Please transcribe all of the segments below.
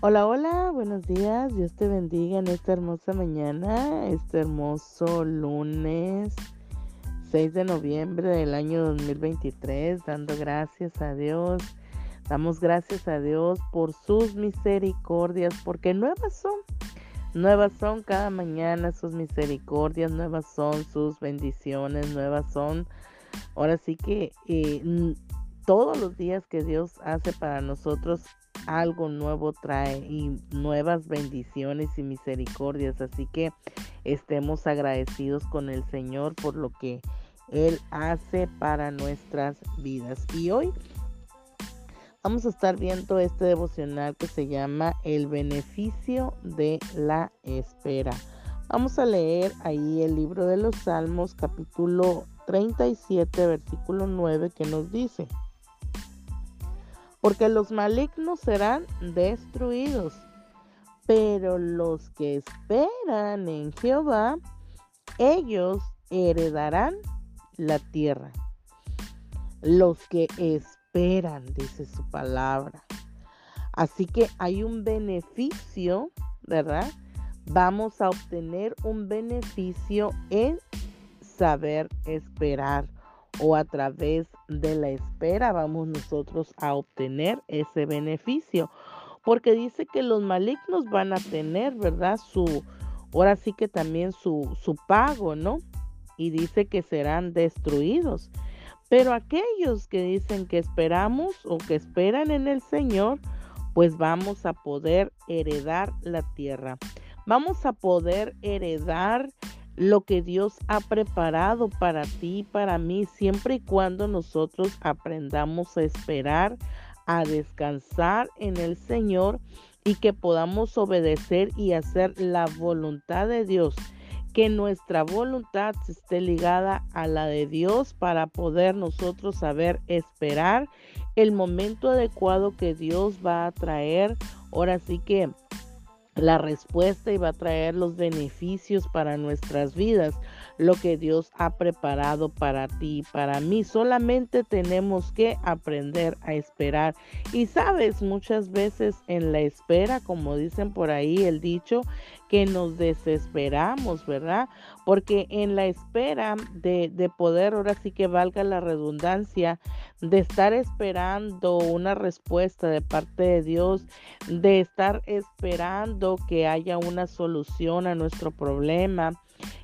Hola, hola, buenos días. Dios te bendiga en esta hermosa mañana, este hermoso lunes 6 de noviembre del año 2023, dando gracias a Dios. Damos gracias a Dios por sus misericordias, porque nuevas son. Nuevas son cada mañana sus misericordias, nuevas son sus bendiciones, nuevas son. Ahora sí que eh, todos los días que Dios hace para nosotros algo nuevo trae y nuevas bendiciones y misericordias. Así que estemos agradecidos con el Señor por lo que Él hace para nuestras vidas. Y hoy vamos a estar viendo este devocional que se llama El beneficio de la espera. Vamos a leer ahí el libro de los Salmos capítulo 37 versículo 9 que nos dice porque los malignos serán destruidos, pero los que esperan en Jehová, ellos heredarán la tierra. Los que esperan, dice su palabra. Así que hay un beneficio, ¿verdad? Vamos a obtener un beneficio en saber esperar o a través de la espera vamos nosotros a obtener ese beneficio. Porque dice que los malignos van a tener, ¿verdad? Su, ahora sí que también su, su pago, ¿no? Y dice que serán destruidos. Pero aquellos que dicen que esperamos o que esperan en el Señor, pues vamos a poder heredar la tierra. Vamos a poder heredar lo que Dios ha preparado para ti y para mí, siempre y cuando nosotros aprendamos a esperar, a descansar en el Señor y que podamos obedecer y hacer la voluntad de Dios. Que nuestra voluntad esté ligada a la de Dios para poder nosotros saber esperar el momento adecuado que Dios va a traer. Ahora sí que la respuesta y va a traer los beneficios para nuestras vidas, lo que Dios ha preparado para ti y para mí. Solamente tenemos que aprender a esperar. Y sabes, muchas veces en la espera, como dicen por ahí el dicho, que nos desesperamos, ¿verdad? Porque en la espera de, de poder, ahora sí que valga la redundancia, de estar esperando una respuesta de parte de Dios, de estar esperando que haya una solución a nuestro problema,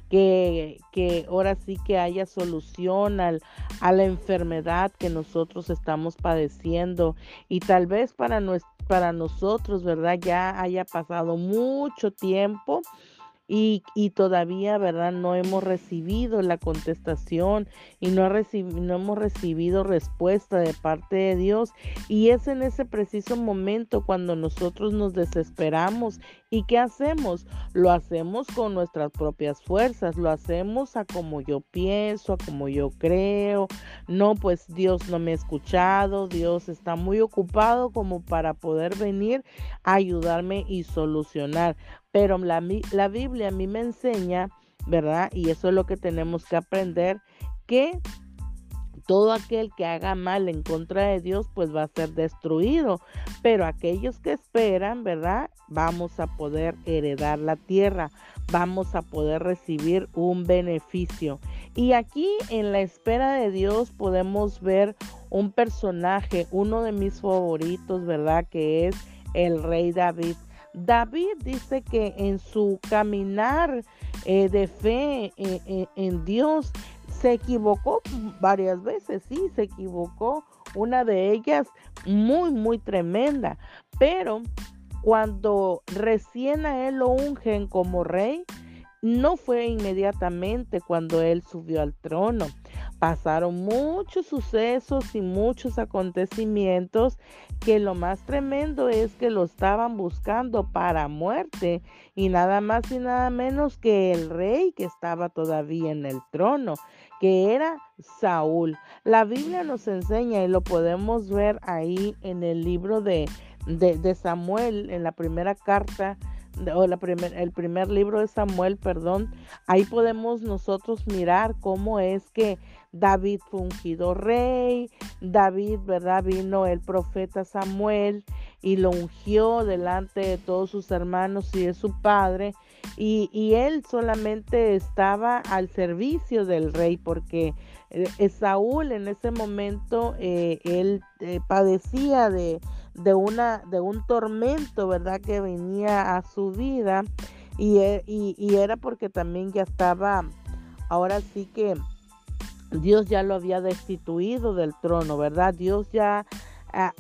que, que, ahora sí que haya solución al, a la enfermedad que nosotros estamos padeciendo y tal vez para, para nosotros, ¿verdad? Ya haya pasado mucho tiempo y, todavía, ¿verdad? No hemos recibido la contestación y no, no hemos recibido respuesta de parte de Dios. Y es en ese preciso momento cuando nosotros nos desesperamos. ¿Y qué hacemos? Lo hacemos con nuestras propias fuerzas, lo hacemos a como yo pienso, a como yo creo. No, pues Dios no me ha escuchado, Dios está muy ocupado como para poder venir a ayudarme y solucionar. Pero la, la Biblia a mí me enseña, ¿verdad? Y eso es lo que tenemos que aprender, que todo aquel que haga mal en contra de Dios, pues va a ser destruido. Pero aquellos que esperan, ¿verdad? Vamos a poder heredar la tierra, vamos a poder recibir un beneficio. Y aquí en la espera de Dios podemos ver un personaje, uno de mis favoritos, ¿verdad? Que es el rey David. David dice que en su caminar eh, de fe eh, eh, en Dios se equivocó varias veces, sí, se equivocó, una de ellas muy, muy tremenda, pero cuando recién a él lo ungen como rey, no fue inmediatamente cuando él subió al trono. Pasaron muchos sucesos y muchos acontecimientos que lo más tremendo es que lo estaban buscando para muerte y nada más y nada menos que el rey que estaba todavía en el trono, que era Saúl. La Biblia nos enseña y lo podemos ver ahí en el libro de, de, Samuel, en la primera carta o la primer, el primer libro de Samuel, perdón, ahí podemos nosotros mirar cómo es que David fue ungido rey, David, ¿verdad? Vino el profeta Samuel y lo ungió delante de todos sus hermanos y de su padre. Y, él solamente estaba al servicio del rey porque eh, Saúl en ese momento eh, él eh, padecía de, de, una, de un tormento, ¿verdad? Que venía a su vida y, y, y era porque también ya estaba, ahora sí que Dios ya lo había destituido del trono, ¿verdad? Dios ya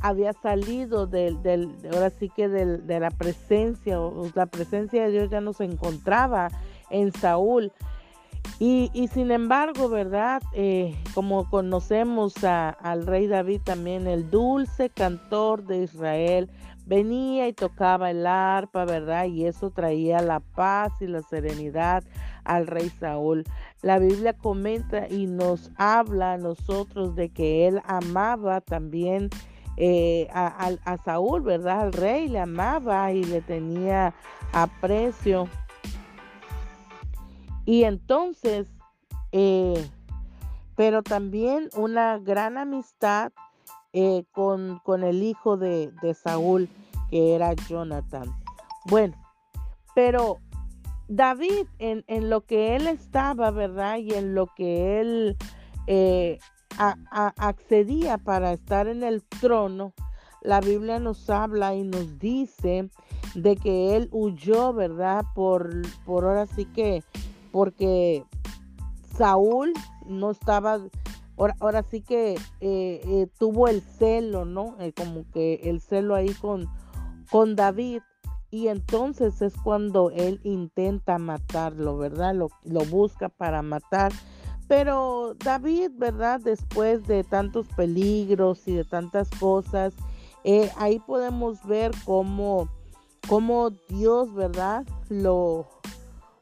había salido del, del, ahora sí que del, de la presencia, o la presencia de Dios ya no se encontraba en Saúl. Y, sin embargo, ¿verdad? Eh, como conocemos al rey David también, el dulce cantor de Israel, venía y tocaba el arpa, ¿verdad? Y eso traía la paz y la serenidad al rey Saúl. La Biblia comenta y nos habla a nosotros de que él amaba también eh, a, Saúl, ¿verdad? Al rey le amaba y le tenía aprecio. Y entonces, eh, pero también una gran amistad eh, con, con, el hijo de, de Saúl, que era Jonathan. Bueno, pero David, en, en, lo que él estaba, ¿verdad? Y en lo que él eh, accedía para estar en el trono, la Biblia nos habla y nos dice de que él huyó, ¿verdad? Por, por ahora sí que, porque Saúl no estaba, ahora, sí que eh, eh, tuvo el celo, ¿no? como que el celo ahí con, con David. Y entonces es cuando él intenta matarlo, ¿verdad? Lo, lo busca para matar. Pero David, ¿verdad? Después de tantos peligros y de tantas cosas, eh, ahí podemos ver cómo, cómo Dios, ¿verdad? Lo,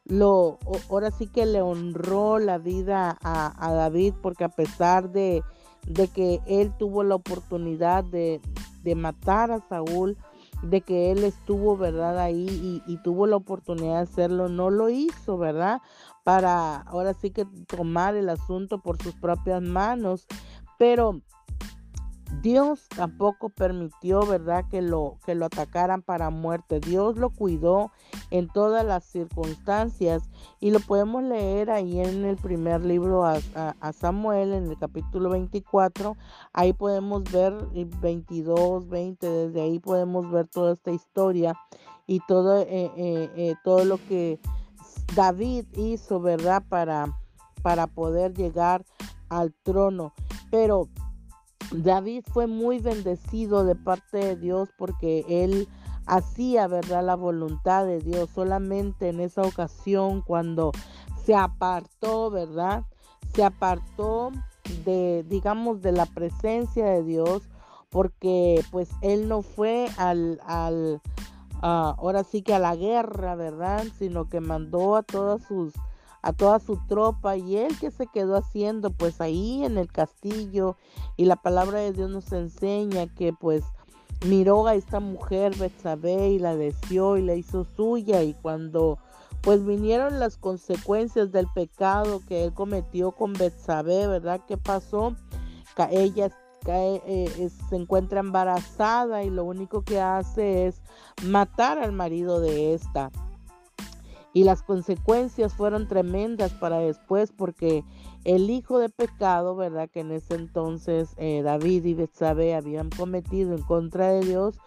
lo, ahora sí que le honró la vida a, a David, porque a pesar de, de, que él tuvo la oportunidad de, de matar a Saúl, de que él estuvo, ¿verdad? Ahí y, tuvo la oportunidad de hacerlo, no lo hizo, ¿verdad? Para ahora sí que tomar el asunto por sus propias manos, pero Dios tampoco permitió, ¿verdad?, que lo, que lo atacaran para muerte. Dios lo cuidó en todas las circunstancias y lo podemos leer ahí en el primer libro a, Samuel, en el capítulo 24. Ahí podemos ver 22, 20, desde ahí podemos ver toda esta historia y todo, eh, eh, eh, todo lo que David hizo, ¿verdad?, para, para poder llegar al trono. Pero David fue muy bendecido de parte de Dios porque él hacía, ¿verdad?, la voluntad de Dios. Solamente en esa ocasión cuando se apartó, ¿verdad? Se apartó de, digamos, de la presencia de Dios porque pues él no fue al, al ahora sí que a la guerra, ¿verdad? Sino que mandó a todas sus a toda su tropa y él que se quedó haciendo pues ahí en el castillo y la palabra de Dios nos enseña que pues miró a esta mujer Betsabé y la deseó y la hizo suya y cuando pues vinieron las consecuencias del pecado que él cometió con Betsabé, ¿verdad? ¿Qué pasó? ella eh, se encuentra embarazada y lo único que hace es matar al marido de esta. Y las consecuencias fueron tremendas para después porque el hijo de pecado, ¿verdad? Que en ese entonces eh, David y Betsabé habían cometido en contra de Dios,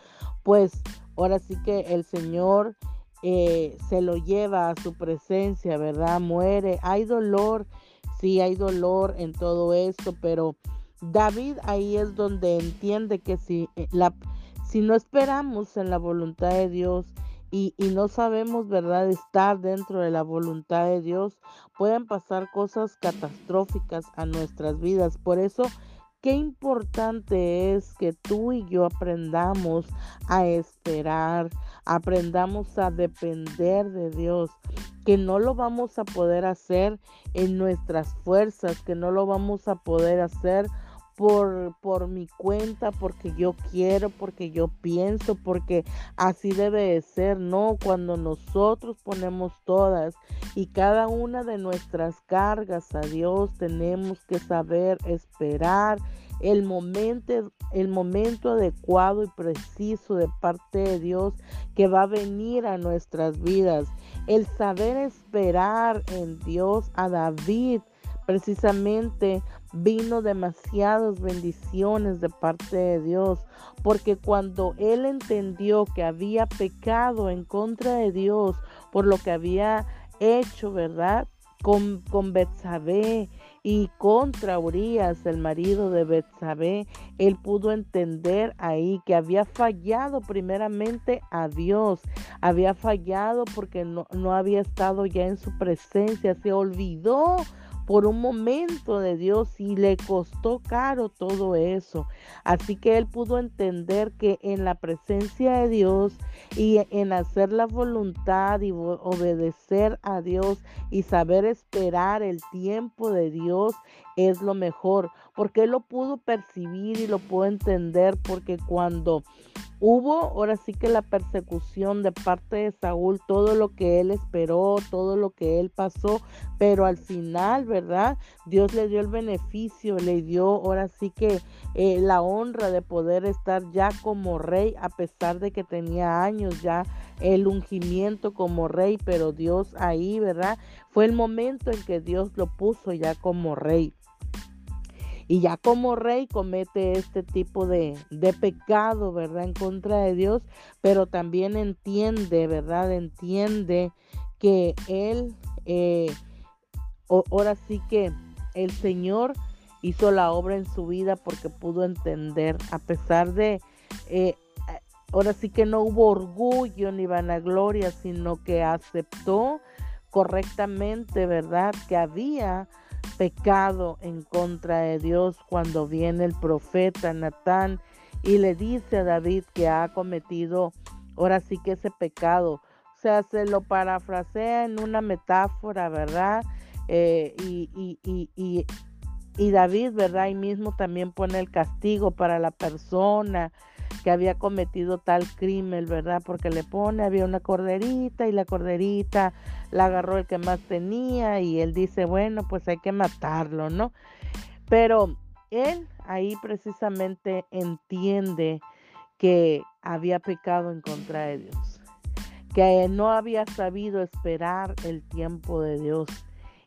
pues ahora sí que el Señor eh, se lo lleva a su presencia, ¿verdad? Muere. Hay dolor, sí hay dolor en todo esto, pero David ahí es donde entiende que si, eh, la, si no esperamos en la voluntad de Dios, y, no sabemos, ¿verdad?, estar dentro de la voluntad de Dios, pueden pasar cosas catastróficas a nuestras vidas. Por eso, qué importante es que tú y yo aprendamos a esperar, aprendamos a depender de Dios, que no lo vamos a poder hacer en nuestras fuerzas, que no lo vamos a poder hacer por, por mi cuenta, porque yo quiero, porque yo pienso, porque así debe de ser, no, cuando nosotros ponemos todas y cada una de nuestras cargas a Dios, tenemos que saber esperar el momento, el momento adecuado y preciso de parte de Dios que va a venir a nuestras vidas. El saber esperar en Dios a David precisamente vino demasiadas bendiciones de parte de Dios, porque cuando él entendió que había pecado en contra de Dios por lo que había hecho, ¿verdad? Con, con Betsabé y contra Urias, el marido de Betsabé, él pudo entender ahí que había fallado primeramente a Dios, había fallado porque no, no había estado ya en su presencia, se olvidó por un momento de Dios y le costó caro todo eso. Así que él pudo entender que en la presencia de Dios y en hacer la voluntad y obedecer a Dios y saber esperar el tiempo de Dios es lo mejor, porque él lo pudo percibir y lo pudo entender, porque cuando hubo ahora sí que la persecución de parte de Saúl, todo lo que él esperó, todo lo que él pasó, pero al final, ¿verdad? Dios le dio el beneficio, le dio ahora sí que eh, la honra de poder estar ya como rey, a pesar de que tenía años ya el ungimiento como rey, pero Dios ahí, ¿verdad? Fue el momento en que Dios lo puso ya como rey. Y ya como rey comete este tipo de, pecado, ¿verdad? En contra de Dios, pero también entiende, ¿verdad? Entiende que él, eh, ahora sí que el Señor hizo la obra en su vida porque pudo entender, a pesar de, eh, ahora sí que no hubo orgullo ni vanagloria, sino que aceptó correctamente, ¿verdad? Que había pecado en contra de Dios cuando viene el profeta Natán y le dice a David que ha cometido ahora sí que ese pecado. O sea, se lo parafrasea en una metáfora, ¿verdad? Eh, y, y, y, y, David, ¿verdad? Ahí mismo también pone el castigo para la persona que había cometido tal crimen, ¿verdad? Porque le pone, había una corderita y la corderita la agarró el que más tenía y él dice, bueno, pues hay que matarlo, ¿no? Pero él ahí precisamente entiende que había pecado en contra de Dios, que no había sabido esperar el tiempo de Dios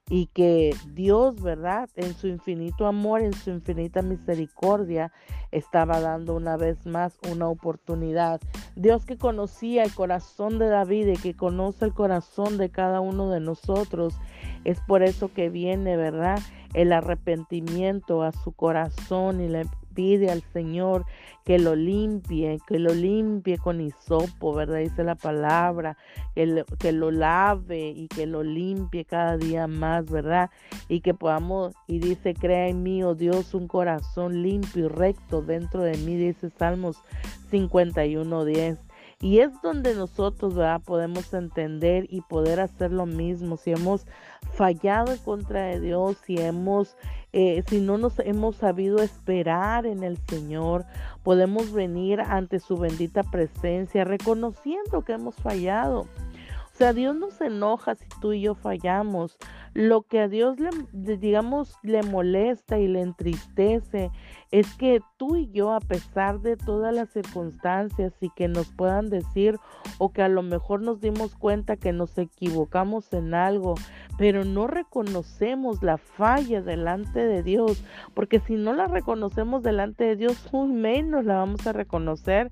y que Dios, ¿verdad? En su infinito amor, en su infinita misericordia, estaba dando una vez más una oportunidad. Dios que conocía el corazón de David y que conoce el corazón de cada uno de nosotros, es por eso que viene, ¿verdad? El arrepentimiento a su corazón y le pide al Señor que lo limpie, que lo limpie con hisopo, ¿verdad? Dice la palabra, que lo, que lo lave y que lo limpie cada día más, ¿verdad? Y que podamos, y dice, crea en mí, oh Dios, un corazón limpio y recto dentro de mí, dice Salmos 51, 10. Y es donde nosotros ¿verdad? podemos entender y poder hacer lo mismo. Si hemos fallado en contra de Dios, si hemos, eh, si no nos hemos sabido esperar en el Señor, podemos venir ante su bendita presencia reconociendo que hemos fallado. O sea, Dios no se enoja si tú y yo fallamos. Lo que a Dios le, digamos, le molesta y le entristece es que tú y yo, a pesar de todas las circunstancias y que nos puedan decir o que a lo mejor nos dimos cuenta que nos equivocamos en algo, pero no reconocemos la falla delante de Dios, porque si no la reconocemos delante de Dios, muy menos la vamos a reconocer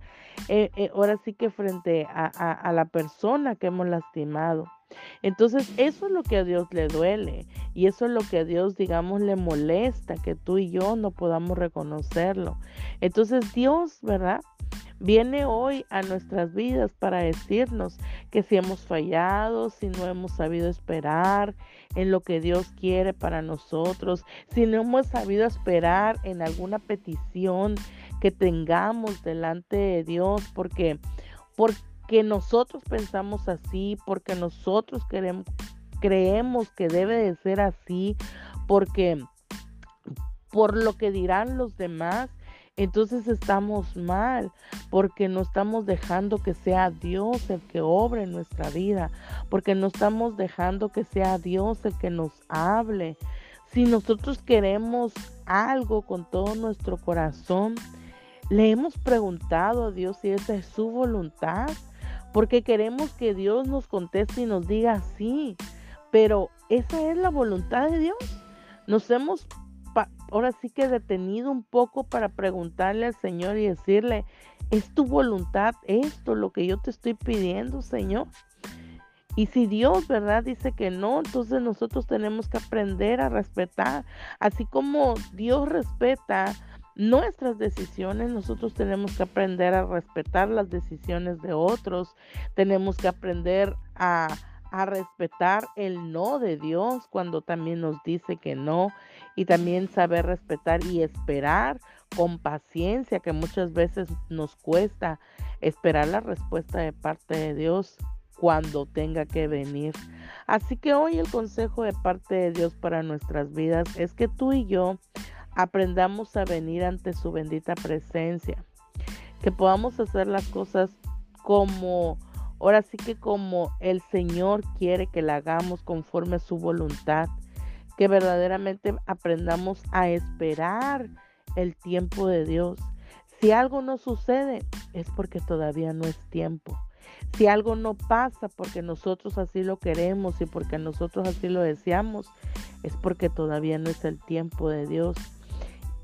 eh, eh, ahora sí que frente a la persona que hemos lastimado. Entonces, eso es lo que a Dios le duele y eso es lo que a Dios, digamos, le molesta, que tú y yo no podamos reconocerlo. Entonces, Dios, ¿verdad? Viene hoy a nuestras vidas para decirnos que si hemos fallado, si no hemos sabido esperar en lo que Dios quiere para nosotros, si no hemos sabido esperar en alguna petición que tengamos delante de Dios, porque, porque que nosotros pensamos así, porque nosotros queremos, creemos que debe de ser así, porque por lo que dirán los demás, entonces estamos mal porque no estamos dejando que sea Dios el que obre en nuestra vida, porque no estamos dejando que sea Dios el que nos hable. Si nosotros queremos algo con todo nuestro corazón, le hemos preguntado a Dios si esa es su voluntad, porque queremos que Dios nos conteste y nos diga sí, pero esa es la voluntad de Dios. Nos hemos ahora sí que detenido un poco para preguntarle al Señor y decirle, ¿es tu voluntad esto lo que yo te estoy pidiendo, Señor? Y si Dios, ¿verdad? Dice que no, entonces nosotros tenemos que aprender a respetar. Así como Dios respeta nuestras decisiones, nosotros tenemos que aprender a respetar las decisiones de otros. Tenemos que aprender a, a respetar el no de Dios cuando también nos dice que no. Y también saber respetar y esperar con paciencia, que muchas veces nos cuesta esperar la respuesta de parte de Dios cuando tenga que venir. Así que hoy el consejo de parte de Dios para nuestras vidas es que tú y yo aprendamos a venir ante su bendita presencia, que podamos hacer las cosas como, ahora sí que como el Señor quiere que la hagamos conforme a su voluntad, que verdaderamente aprendamos a esperar el tiempo de Dios. Si algo no sucede, es porque todavía no es tiempo. Si algo no pasa porque nosotros así lo queremos y porque nosotros así lo deseamos, es porque todavía no es el tiempo de Dios.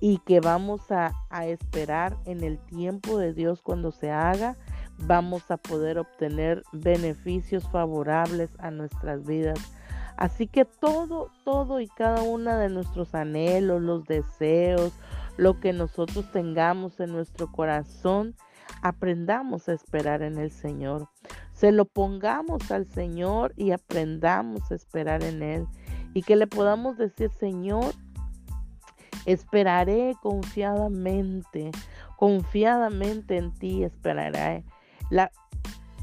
Y que vamos a, a esperar en el tiempo de Dios cuando se haga, vamos a poder obtener beneficios favorables a nuestras vidas. Así que todo, todo y cada una de nuestros anhelos, los deseos, lo que nosotros tengamos en nuestro corazón, aprendamos a esperar en el Señor. Se lo pongamos al Señor y aprendamos a esperar en Él. Y que le podamos decir, Señor, esperaré confiadamente, confiadamente en ti esperaré.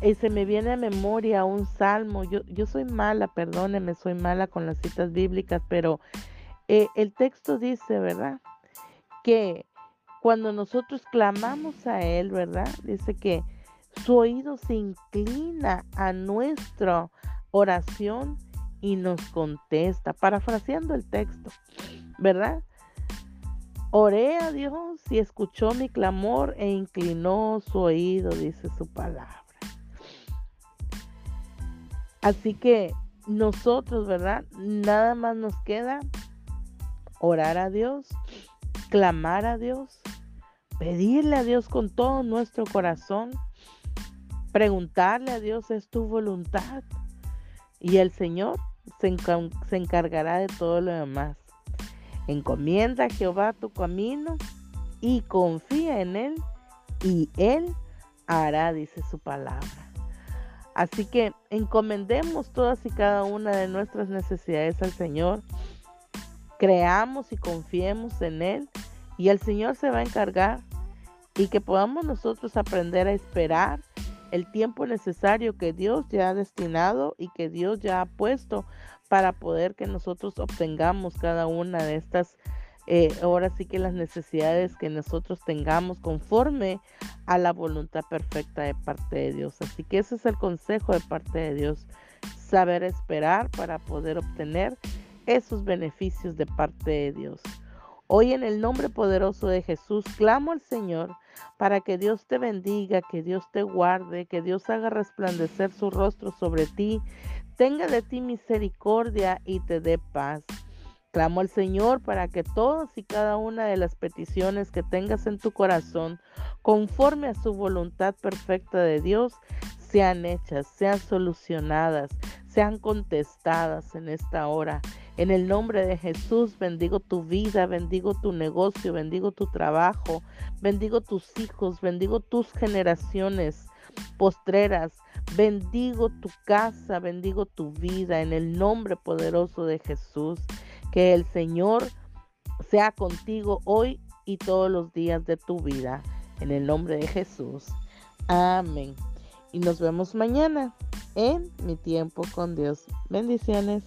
Y se me viene a memoria un salmo. Yo, yo soy mala, perdóneme, soy mala con las citas bíblicas, pero eh, el texto dice, ¿verdad? Que cuando nosotros clamamos a Él, ¿verdad? Dice que su oído se inclina a nuestra oración y nos contesta, parafraseando el texto, ¿verdad? Oré a Dios y escuchó mi clamor e inclinó su oído, dice su palabra. Así que nosotros, ¿verdad? Nada más nos queda orar a Dios, clamar a Dios, pedirle a Dios con todo nuestro corazón, preguntarle a Dios, ¿es tu voluntad? Y el Señor se, encargará de todo lo demás. Encomienda a Jehová tu camino y confía en Él y Él hará, dice su palabra. Así que encomendemos todas y cada una de nuestras necesidades al Señor. Creamos y confiemos en Él y el Señor se va a encargar y que podamos nosotros aprender a esperar el tiempo necesario que Dios ya ha destinado y que Dios ya ha puesto para poder que nosotros obtengamos cada una de estas, eh, ahora sí que las necesidades que nosotros tengamos conforme a la voluntad perfecta de parte de Dios. Así que ese es el consejo de parte de Dios, saber esperar para poder obtener esos beneficios de parte de Dios. Hoy en el nombre poderoso de Jesús clamo al Señor para que Dios te bendiga, que Dios te guarde, que Dios haga resplandecer su rostro sobre ti, tenga de ti misericordia y te dé paz. Clamo al Señor para que todas y cada una de las peticiones que tengas en tu corazón, conforme a su voluntad perfecta de Dios, sean hechas, sean solucionadas, sean contestadas en esta hora. En el nombre de Jesús bendigo tu vida, bendigo tu negocio, bendigo tu trabajo, bendigo tus hijos, bendigo tus generaciones postreras, bendigo tu casa, bendigo tu vida en el nombre poderoso de Jesús. Que el Señor sea contigo hoy y todos los días de tu vida. En el nombre de Jesús. Amén. Y nos vemos mañana en mi tiempo con Dios. Bendiciones.